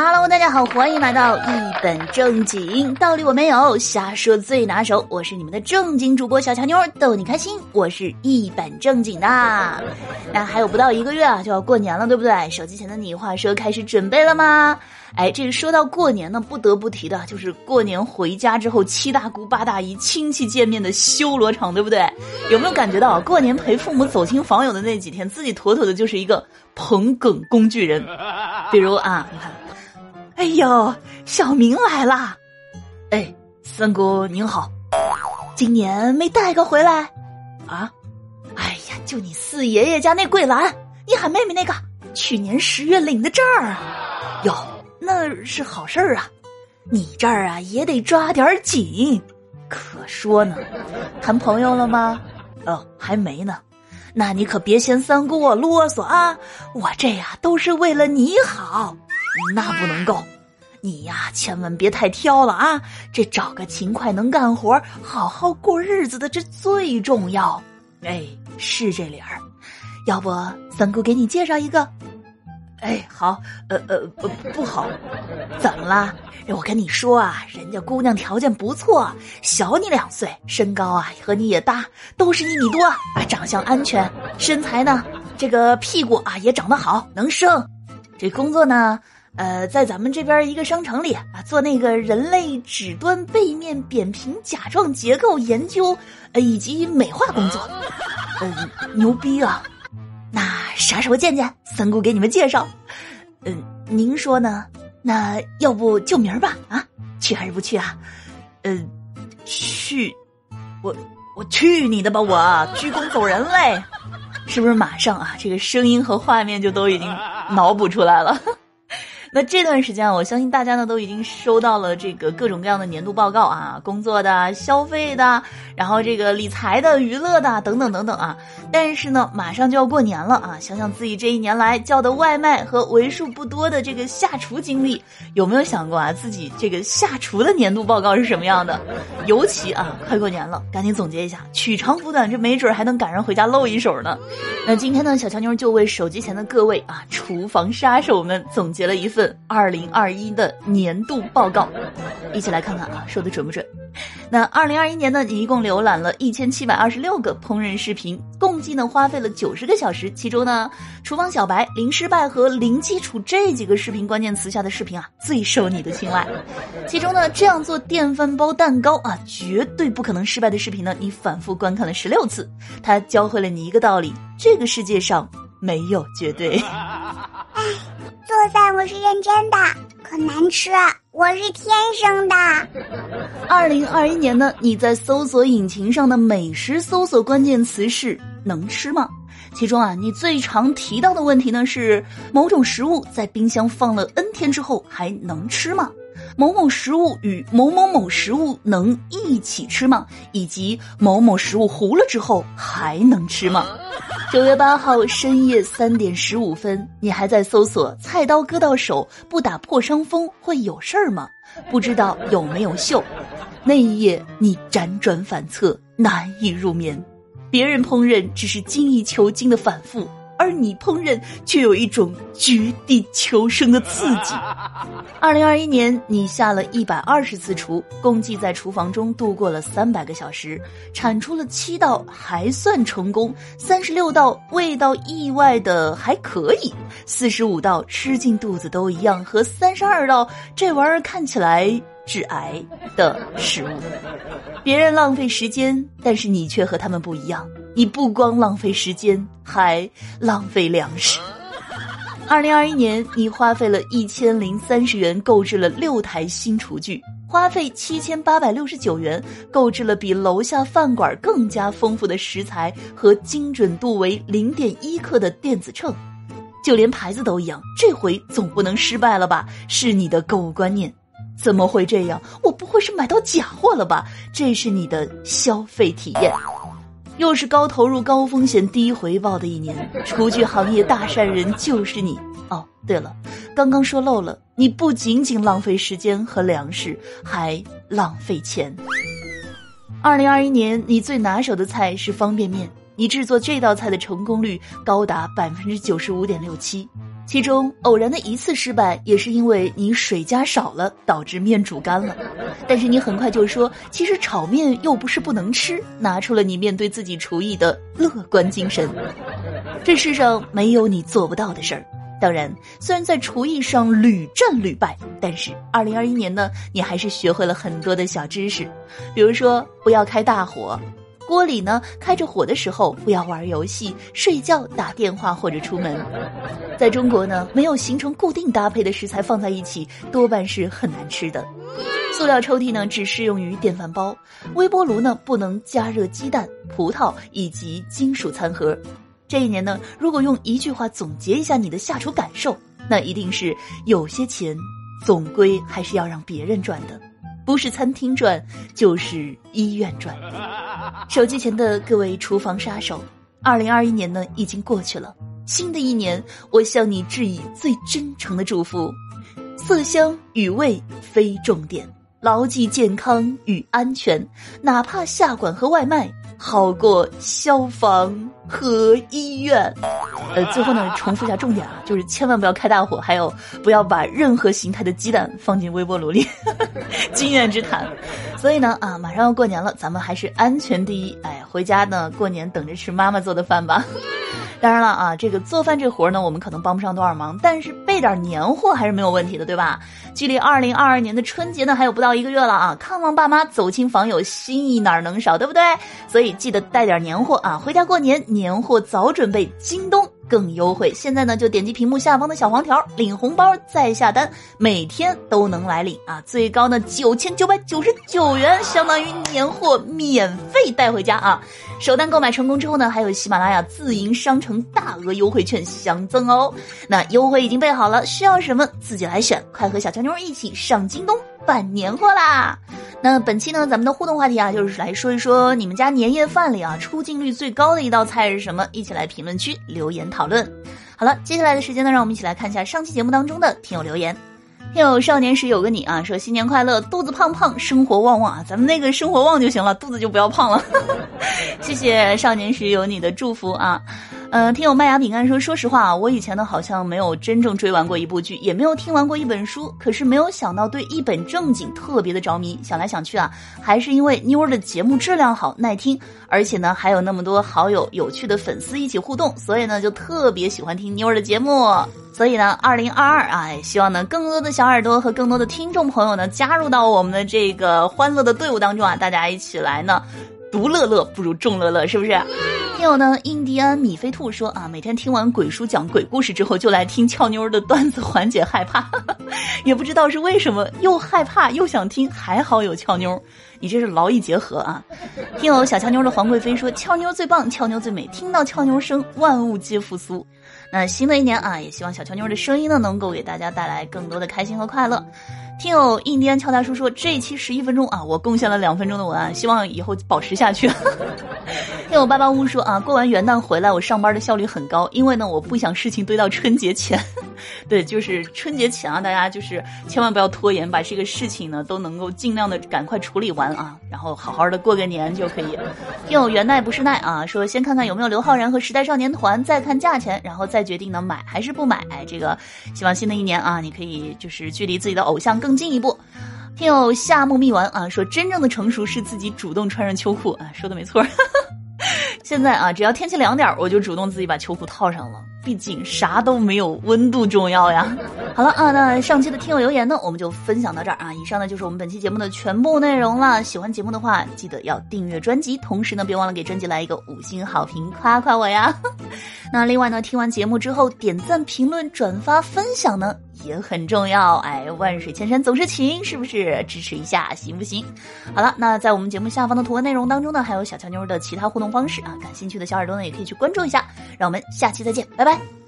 Hello，大家好，欢迎来到一本正经，道理我没有，瞎说最拿手。我是你们的正经主播小乔妞，逗你开心。我是一本正经的。那还有不到一个月啊，就要过年了，对不对？手机前的你，话说开始准备了吗？哎，这个说到过年呢，不得不提的就是过年回家之后，七大姑八大姨亲戚见面的修罗场，对不对？有没有感觉到过年陪父母走亲访友的那几天，自己妥妥的就是一个捧哏工具人？比如啊，你看。哎呦，小明来啦！哎，三姑您好，今年没带个回来啊？哎呀，就你四爷爷家那桂兰，你喊妹妹那个，去年十月领的证儿。哟，那是好事儿啊！你这儿啊也得抓点紧。可说呢，谈朋友了吗？哦，还没呢。那你可别嫌三姑我啰嗦啊！我这呀都是为了你好。那不能够，你呀千万别太挑了啊！这找个勤快能干活、好好过日子的，这最重要。哎，是这理儿。要不三姑给你介绍一个？哎，好，呃呃呃，不好，怎么啦？我跟你说啊，人家姑娘条件不错，小你两岁，身高啊和你也搭，都是一米多啊，长相安全，身材呢，这个屁股啊也长得好，能生。这工作呢？呃，在咱们这边一个商城里啊，做那个人类指端背面扁平甲状结构研究，呃，以及美化工作，嗯，牛逼啊！那啥时候见见？三姑给你们介绍。嗯，您说呢？那要不就明儿吧？啊，去还是不去啊？嗯，去，我我去你的吧！我鞠躬走人嘞，是不是马上啊？这个声音和画面就都已经脑补出来了。那这段时间啊，我相信大家呢都已经收到了这个各种各样的年度报告啊，工作的、消费的，然后这个理财的、娱乐的等等等等啊。但是呢，马上就要过年了啊，想想自己这一年来叫的外卖和为数不多的这个下厨经历，有没有想过啊，自己这个下厨的年度报告是什么样的？尤其啊，快过年了，赶紧总结一下，取长补短，这没准还能赶上回家露一手呢。那今天呢，小乔妞就为手机前的各位啊，厨房杀手们总结了一份。二零二一的年度报告，一起来看看啊，说的准不准？那二零二一年呢，你一共浏览了一千七百二十六个烹饪视频，共计呢花费了九十个小时。其中呢，厨房小白、零失败和零基础这几个视频关键词下的视频啊，最受你的青睐。其中呢，这样做电饭煲蛋糕啊，绝对不可能失败的视频呢，你反复观看了十六次。它教会了你一个道理：这个世界上没有绝对。饭我是认真的，可难吃，我是天生的。二零二一年呢，你在搜索引擎上的美食搜索关键词是能吃吗？其中啊，你最常提到的问题呢是某种食物在冰箱放了 N 天之后还能吃吗？某某食物与某某某食物能一起吃吗？以及某某食物糊了之后还能吃吗？九月八号深夜三点十五分，你还在搜索菜刀割到手不打破伤风会有事儿吗？不知道有没有锈？那一夜你辗转反侧，难以入眠。别人烹饪只是精益求精的反复。而你烹饪却有一种绝地求生的刺激。二零二一年，你下了一百二十次厨，共计在厨房中度过了三百个小时，产出了七道还算成功，三十六道味道意外的还可以，四十五道吃进肚子都一样，和三十二道这玩意儿看起来。致癌的食物，别人浪费时间，但是你却和他们不一样。你不光浪费时间，还浪费粮食。二零二一年，你花费了一千零三十元购置了六台新厨具，花费七千八百六十九元购置了比楼下饭馆更加丰富的食材和精准度为零点一克的电子秤，就连牌子都一样。这回总不能失败了吧？是你的购物观念。怎么会这样？我不会是买到假货了吧？这是你的消费体验，又是高投入、高风险、低回报的一年。厨具行业大善人就是你哦。对了，刚刚说漏了，你不仅仅浪费时间和粮食，还浪费钱。二零二一年，你最拿手的菜是方便面，你制作这道菜的成功率高达百分之九十五点六七。其中偶然的一次失败，也是因为你水加少了，导致面煮干了。但是你很快就说，其实炒面又不是不能吃，拿出了你面对自己厨艺的乐观精神。这世上没有你做不到的事儿。当然，虽然在厨艺上屡战屡败，但是二零二一年呢，你还是学会了很多的小知识，比如说不要开大火。锅里呢开着火的时候，不要玩游戏、睡觉、打电话或者出门。在中国呢，没有形成固定搭配的食材放在一起，多半是很难吃的。塑料抽屉呢只适用于电饭煲，微波炉呢不能加热鸡蛋、葡萄以及金属餐盒。这一年呢，如果用一句话总结一下你的下厨感受，那一定是有些钱总归还是要让别人赚的。不是餐厅转，就是医院转。手机前的各位厨房杀手，二零二一年呢已经过去了，新的一年，我向你致以最真诚的祝福。色香与味非重点，牢记健康与安全，哪怕下馆和外卖。好过消防和医院。呃，最后呢，重复一下重点啊，就是千万不要开大火，还有不要把任何形态的鸡蛋放进微波炉里，经验之谈。所以呢，啊，马上要过年了，咱们还是安全第一。哎，回家呢，过年等着吃妈妈做的饭吧。当然了啊，这个做饭这活呢，我们可能帮不上多少忙，但是备点年货还是没有问题的，对吧？距离二零二二年的春节呢，还有不到一个月了啊！看望爸妈，走亲访友，心意哪能少，对不对？所以记得带点年货啊，回家过年，年货早准备，京东。更优惠！现在呢，就点击屏幕下方的小黄条领红包再下单，每天都能来领啊！最高呢九千九百九十九元，相当于年货免费带回家啊！首单购买成功之后呢，还有喜马拉雅自营商城大额优惠券相赠哦。那优惠已经备好好了，需要什么自己来选，快和小乔妞一起上京东办年货啦！那本期呢，咱们的互动话题啊，就是来说一说你们家年夜饭里啊出镜率最高的一道菜是什么？一起来评论区留言讨论。好了，接下来的时间呢，让我们一起来看一下上期节目当中的听友留言。听友少年时有个你啊，说新年快乐，肚子胖胖，生活旺旺啊，咱们那个生活旺就行了，肚子就不要胖了。谢谢少年时有你的祝福啊。呃，听友麦芽饼干说，说实话啊，我以前呢好像没有真正追完过一部剧，也没有听完过一本书，可是没有想到对一本正经特别的着迷。想来想去啊，还是因为妞儿的节目质量好、耐听，而且呢还有那么多好友、有趣的粉丝一起互动，所以呢就特别喜欢听妞儿的节目。所以呢，二零二二啊，希望呢更多的小耳朵和更多的听众朋友呢加入到我们的这个欢乐的队伍当中啊，大家一起来呢。独乐乐不如众乐乐，是不是？听友呢，印第安米菲兔说啊，每天听完鬼叔讲鬼故事之后，就来听俏妞的段子缓解害怕，也不知道是为什么，又害怕又想听，还好有俏妞，你这是劳逸结合啊！听友小俏妞的黄贵妃说，俏妞最棒，俏妞最美，听到俏妞声，万物皆复苏。那新的一年啊，也希望小乔妞的声音呢，能够给大家带来更多的开心和快乐。听友印第安乔大叔说，这一期十一分钟啊，我贡献了两分钟的文案，希望以后保持下去。听友八八乌说啊，过完元旦回来，我上班的效率很高，因为呢，我不想事情堆到春节前。对，就是春节前啊，大家就是千万不要拖延，把这个事情呢都能够尽量的赶快处理完啊，然后好好的过个年就可以。听友元奈不是奈啊，说先看看有没有刘昊然和时代少年团，再看价钱，然后再决定呢买还是不买。哎，这个希望新的一年啊，你可以就是距离自己的偶像更。更进一步，听友夏目蜜丸啊说，真正的成熟是自己主动穿上秋裤啊，说的没错。现在啊，只要天气凉点儿，我就主动自己把秋裤套上了。毕竟啥都没有温度重要呀。好了啊，那上期的听友留言呢，我们就分享到这儿啊。以上呢就是我们本期节目的全部内容了。喜欢节目的话，记得要订阅专辑，同时呢，别忘了给专辑来一个五星好评，夸夸我呀。那另外呢，听完节目之后，点赞、评论、转发、分享呢也很重要。哎，万水千山总是情，是不是？支持一下行不行？好了，那在我们节目下方的图文内容当中呢，还有小乔妞的其他互动方式啊。感兴趣的小耳朵呢，也可以去关注一下。让我们下期再见，拜拜。